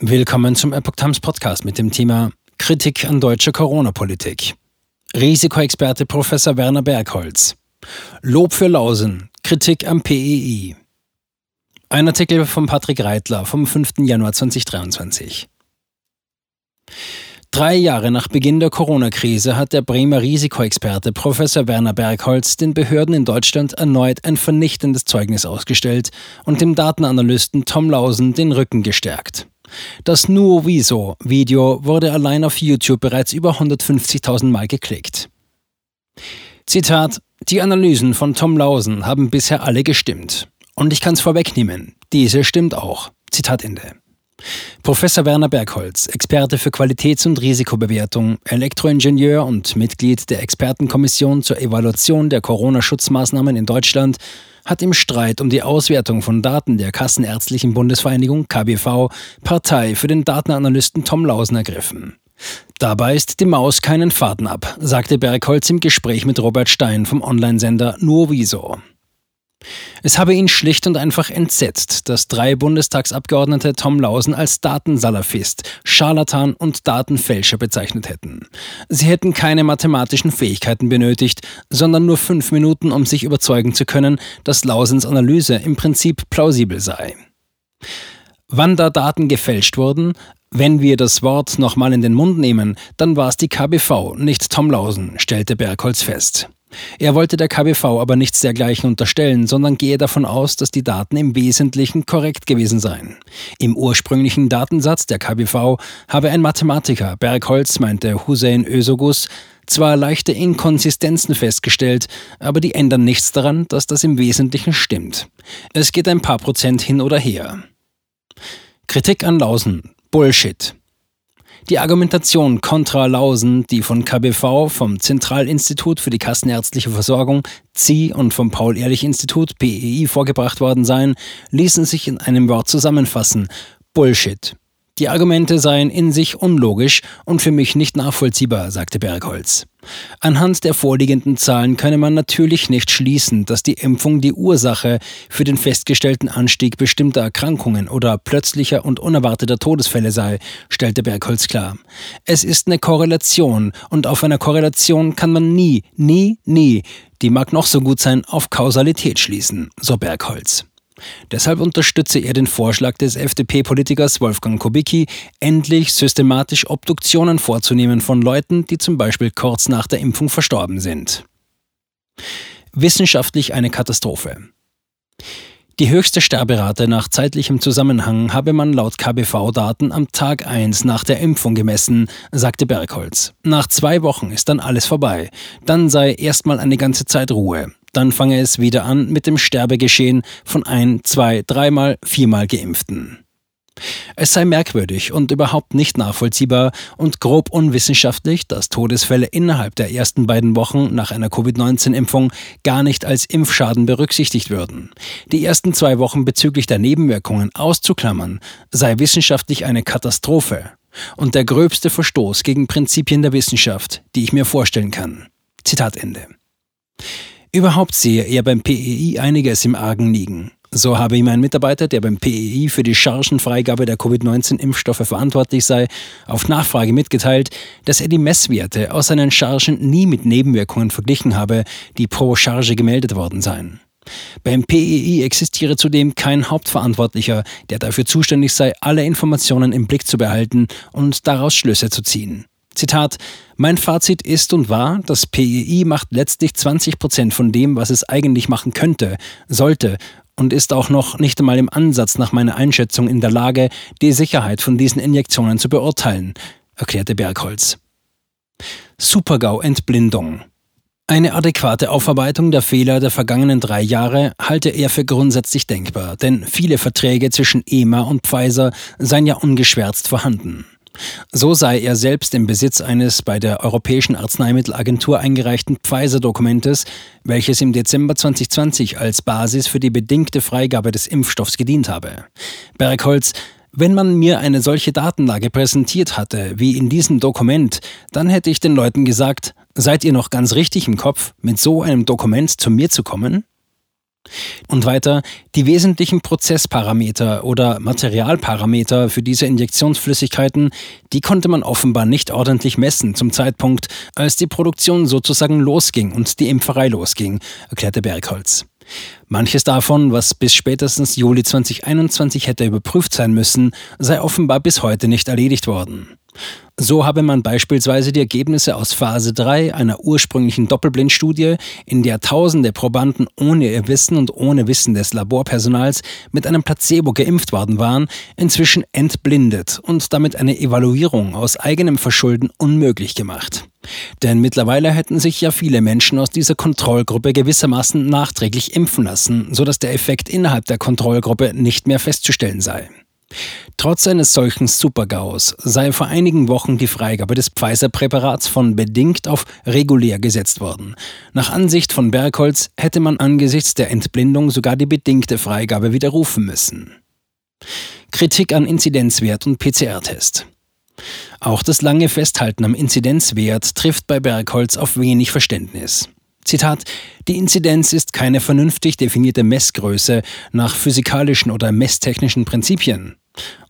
Willkommen zum Epoch Times Podcast mit dem Thema Kritik an deutscher Corona-Politik. Risikoexperte Professor Werner Bergholz. Lob für Lausen, Kritik am PEI. Ein Artikel von Patrick Reitler vom 5. Januar 2023. Drei Jahre nach Beginn der Corona-Krise hat der Bremer Risikoexperte Professor Werner Bergholz den Behörden in Deutschland erneut ein vernichtendes Zeugnis ausgestellt und dem Datenanalysten Tom Lausen den Rücken gestärkt. Das Nuoviso-Video wurde allein auf YouTube bereits über 150.000 Mal geklickt. Zitat: Die Analysen von Tom Lausen haben bisher alle gestimmt. Und ich kann es vorwegnehmen, diese stimmt auch. Zitat Ende. Professor Werner Bergholz, Experte für Qualitäts- und Risikobewertung, Elektroingenieur und Mitglied der Expertenkommission zur Evaluation der Corona-Schutzmaßnahmen in Deutschland, hat im Streit um die Auswertung von Daten der Kassenärztlichen Bundesvereinigung KBV Partei für den Datenanalysten Tom Lausen ergriffen. Dabei ist die Maus keinen Faden ab, sagte Bergholz im Gespräch mit Robert Stein vom Onlinesender Nuoviso. Es habe ihn schlicht und einfach entsetzt, dass drei Bundestagsabgeordnete Tom Lausen als Datensalafist, Scharlatan und Datenfälscher bezeichnet hätten. Sie hätten keine mathematischen Fähigkeiten benötigt, sondern nur fünf Minuten, um sich überzeugen zu können, dass Lausens Analyse im Prinzip plausibel sei. Wann da Daten gefälscht wurden, wenn wir das Wort nochmal in den Mund nehmen, dann war es die KBV, nicht Tom Lausen, stellte Bergholz fest. Er wollte der KBV aber nichts dergleichen unterstellen, sondern gehe davon aus, dass die Daten im Wesentlichen korrekt gewesen seien. Im ursprünglichen Datensatz der KBV habe ein Mathematiker, Bergholz meinte Hussein Ösogus, zwar leichte Inkonsistenzen festgestellt, aber die ändern nichts daran, dass das im Wesentlichen stimmt. Es geht ein paar Prozent hin oder her. Kritik an Lausen. Bullshit. Die Argumentation kontra Lausen, die von KBV, vom Zentralinstitut für die Kassenärztliche Versorgung, ZI und vom Paul-Ehrlich-Institut, PEI, vorgebracht worden seien, ließen sich in einem Wort zusammenfassen. Bullshit. Die Argumente seien in sich unlogisch und für mich nicht nachvollziehbar, sagte Bergholz. Anhand der vorliegenden Zahlen könne man natürlich nicht schließen, dass die Impfung die Ursache für den festgestellten Anstieg bestimmter Erkrankungen oder plötzlicher und unerwarteter Todesfälle sei, stellte Bergholz klar. Es ist eine Korrelation und auf einer Korrelation kann man nie, nie, nie, die mag noch so gut sein, auf Kausalität schließen, so Bergholz. Deshalb unterstütze er den Vorschlag des FDP-Politikers Wolfgang Kubicki, endlich systematisch Obduktionen vorzunehmen von Leuten, die zum Beispiel kurz nach der Impfung verstorben sind. Wissenschaftlich eine Katastrophe. Die höchste Sterberate nach zeitlichem Zusammenhang habe man laut KBV-Daten am Tag 1 nach der Impfung gemessen, sagte Bergholz. Nach zwei Wochen ist dann alles vorbei. Dann sei erstmal eine ganze Zeit Ruhe. Dann fange es wieder an mit dem Sterbegeschehen von ein, zwei, dreimal, viermal Geimpften. Es sei merkwürdig und überhaupt nicht nachvollziehbar und grob unwissenschaftlich, dass Todesfälle innerhalb der ersten beiden Wochen nach einer Covid-19-Impfung gar nicht als Impfschaden berücksichtigt würden. Die ersten zwei Wochen bezüglich der Nebenwirkungen auszuklammern, sei wissenschaftlich eine Katastrophe und der gröbste Verstoß gegen Prinzipien der Wissenschaft, die ich mir vorstellen kann. Zitat Ende. Überhaupt sehe er beim PEI einiges im Argen liegen. So habe ihm ein Mitarbeiter, der beim PEI für die Chargenfreigabe der Covid-19-Impfstoffe verantwortlich sei, auf Nachfrage mitgeteilt, dass er die Messwerte aus seinen Chargen nie mit Nebenwirkungen verglichen habe, die pro Charge gemeldet worden seien. Beim PEI existiere zudem kein Hauptverantwortlicher, der dafür zuständig sei, alle Informationen im Blick zu behalten und daraus Schlüsse zu ziehen. Zitat, mein Fazit ist und war, das PEI macht letztlich 20 Prozent von dem, was es eigentlich machen könnte, sollte und ist auch noch nicht einmal im Ansatz nach meiner Einschätzung in der Lage, die Sicherheit von diesen Injektionen zu beurteilen, erklärte Bergholz. Supergau-Entblindung. Eine adäquate Aufarbeitung der Fehler der vergangenen drei Jahre halte er für grundsätzlich denkbar, denn viele Verträge zwischen EMA und Pfizer seien ja ungeschwärzt vorhanden. So sei er selbst im Besitz eines bei der Europäischen Arzneimittelagentur eingereichten Pfizer-Dokumentes, welches im Dezember 2020 als Basis für die bedingte Freigabe des Impfstoffs gedient habe. Bergholz wenn man mir eine solche Datenlage präsentiert hatte, wie in diesem Dokument, dann hätte ich den Leuten gesagt, seid ihr noch ganz richtig im Kopf, mit so einem Dokument zu mir zu kommen? Und weiter, die wesentlichen Prozessparameter oder Materialparameter für diese Injektionsflüssigkeiten, die konnte man offenbar nicht ordentlich messen zum Zeitpunkt, als die Produktion sozusagen losging und die Impferei losging, erklärte Bergholz. Manches davon, was bis spätestens Juli 2021 hätte überprüft sein müssen, sei offenbar bis heute nicht erledigt worden. So habe man beispielsweise die Ergebnisse aus Phase 3 einer ursprünglichen Doppelblindstudie, in der tausende Probanden ohne ihr Wissen und ohne Wissen des Laborpersonals mit einem Placebo geimpft worden waren, inzwischen entblindet und damit eine Evaluierung aus eigenem Verschulden unmöglich gemacht. Denn mittlerweile hätten sich ja viele Menschen aus dieser Kontrollgruppe gewissermaßen nachträglich impfen lassen, sodass der Effekt innerhalb der Kontrollgruppe nicht mehr festzustellen sei. Trotz eines solchen Supergaus sei vor einigen Wochen die Freigabe des Pfizer-Präparats von bedingt auf regulär gesetzt worden. Nach Ansicht von Bergholz hätte man angesichts der Entblindung sogar die bedingte Freigabe widerrufen müssen. Kritik an Inzidenzwert und PCR-Test. Auch das lange Festhalten am Inzidenzwert trifft bei Bergholz auf wenig Verständnis. Zitat, die Inzidenz ist keine vernünftig definierte Messgröße nach physikalischen oder messtechnischen Prinzipien.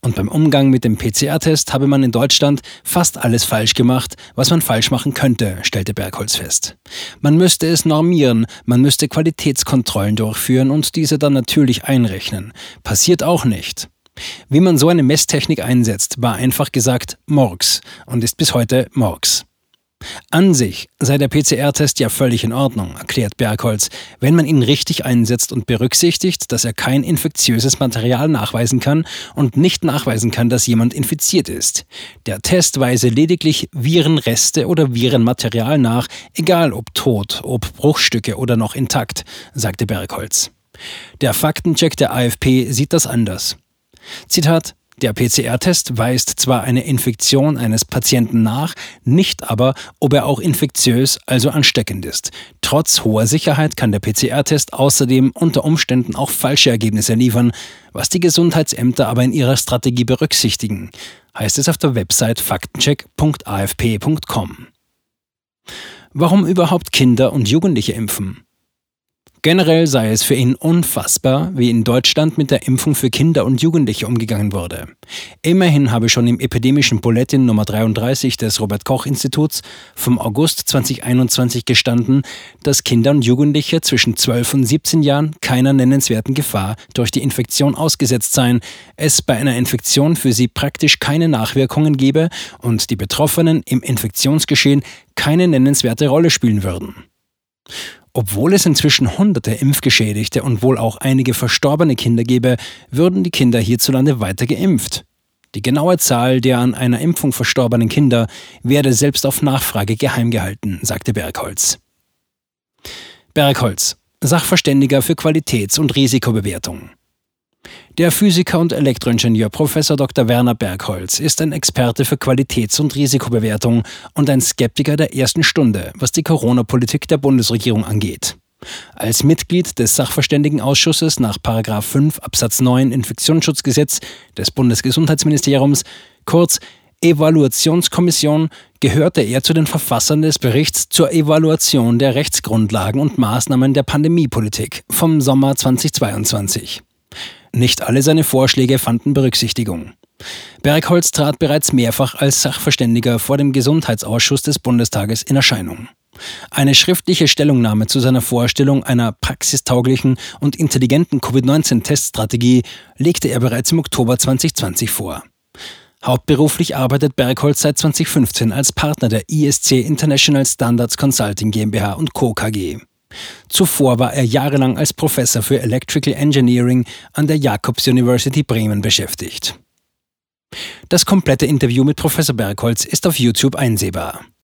Und beim Umgang mit dem PCR-Test habe man in Deutschland fast alles falsch gemacht, was man falsch machen könnte, stellte Bergholz fest. Man müsste es normieren, man müsste Qualitätskontrollen durchführen und diese dann natürlich einrechnen. Passiert auch nicht. Wie man so eine Messtechnik einsetzt, war einfach gesagt Morgs und ist bis heute Morgs. An sich sei der PCR-Test ja völlig in Ordnung, erklärt Bergholz, wenn man ihn richtig einsetzt und berücksichtigt, dass er kein infektiöses Material nachweisen kann und nicht nachweisen kann, dass jemand infiziert ist. Der Test weise lediglich Virenreste oder Virenmaterial nach, egal ob tot, ob Bruchstücke oder noch intakt, sagte Bergholz. Der Faktencheck der AFP sieht das anders. Zitat der PCR-Test weist zwar eine Infektion eines Patienten nach, nicht aber, ob er auch infektiös, also ansteckend ist. Trotz hoher Sicherheit kann der PCR-Test außerdem unter Umständen auch falsche Ergebnisse liefern, was die Gesundheitsämter aber in ihrer Strategie berücksichtigen, heißt es auf der Website faktencheck.afp.com. Warum überhaupt Kinder und Jugendliche impfen? Generell sei es für ihn unfassbar, wie in Deutschland mit der Impfung für Kinder und Jugendliche umgegangen wurde. Immerhin habe schon im epidemischen Bulletin Nummer 33 des Robert Koch Instituts vom August 2021 gestanden, dass Kinder und Jugendliche zwischen 12 und 17 Jahren keiner nennenswerten Gefahr durch die Infektion ausgesetzt seien, es bei einer Infektion für sie praktisch keine Nachwirkungen gebe und die Betroffenen im Infektionsgeschehen keine nennenswerte Rolle spielen würden. Obwohl es inzwischen hunderte Impfgeschädigte und wohl auch einige verstorbene Kinder gäbe, würden die Kinder hierzulande weiter geimpft. Die genaue Zahl der an einer Impfung verstorbenen Kinder werde selbst auf Nachfrage geheim gehalten, sagte Bergholz. Bergholz, Sachverständiger für Qualitäts- und Risikobewertung. Der Physiker und Elektroingenieur Prof. Dr. Werner Bergholz ist ein Experte für Qualitäts- und Risikobewertung und ein Skeptiker der ersten Stunde, was die Corona-Politik der Bundesregierung angeht. Als Mitglied des Sachverständigenausschusses nach 5 Absatz 9 Infektionsschutzgesetz des Bundesgesundheitsministeriums, kurz Evaluationskommission, gehörte er zu den Verfassern des Berichts zur Evaluation der Rechtsgrundlagen und Maßnahmen der Pandemiepolitik vom Sommer 2022. Nicht alle seine Vorschläge fanden Berücksichtigung. Bergholz trat bereits mehrfach als Sachverständiger vor dem Gesundheitsausschuss des Bundestages in Erscheinung. Eine schriftliche Stellungnahme zu seiner Vorstellung einer praxistauglichen und intelligenten Covid-19-Teststrategie legte er bereits im Oktober 2020 vor. Hauptberuflich arbeitet Bergholz seit 2015 als Partner der ISC International Standards Consulting GmbH und Co. KG. Zuvor war er jahrelang als Professor für Electrical Engineering an der Jacobs University Bremen beschäftigt. Das komplette Interview mit Professor Bergholz ist auf YouTube einsehbar.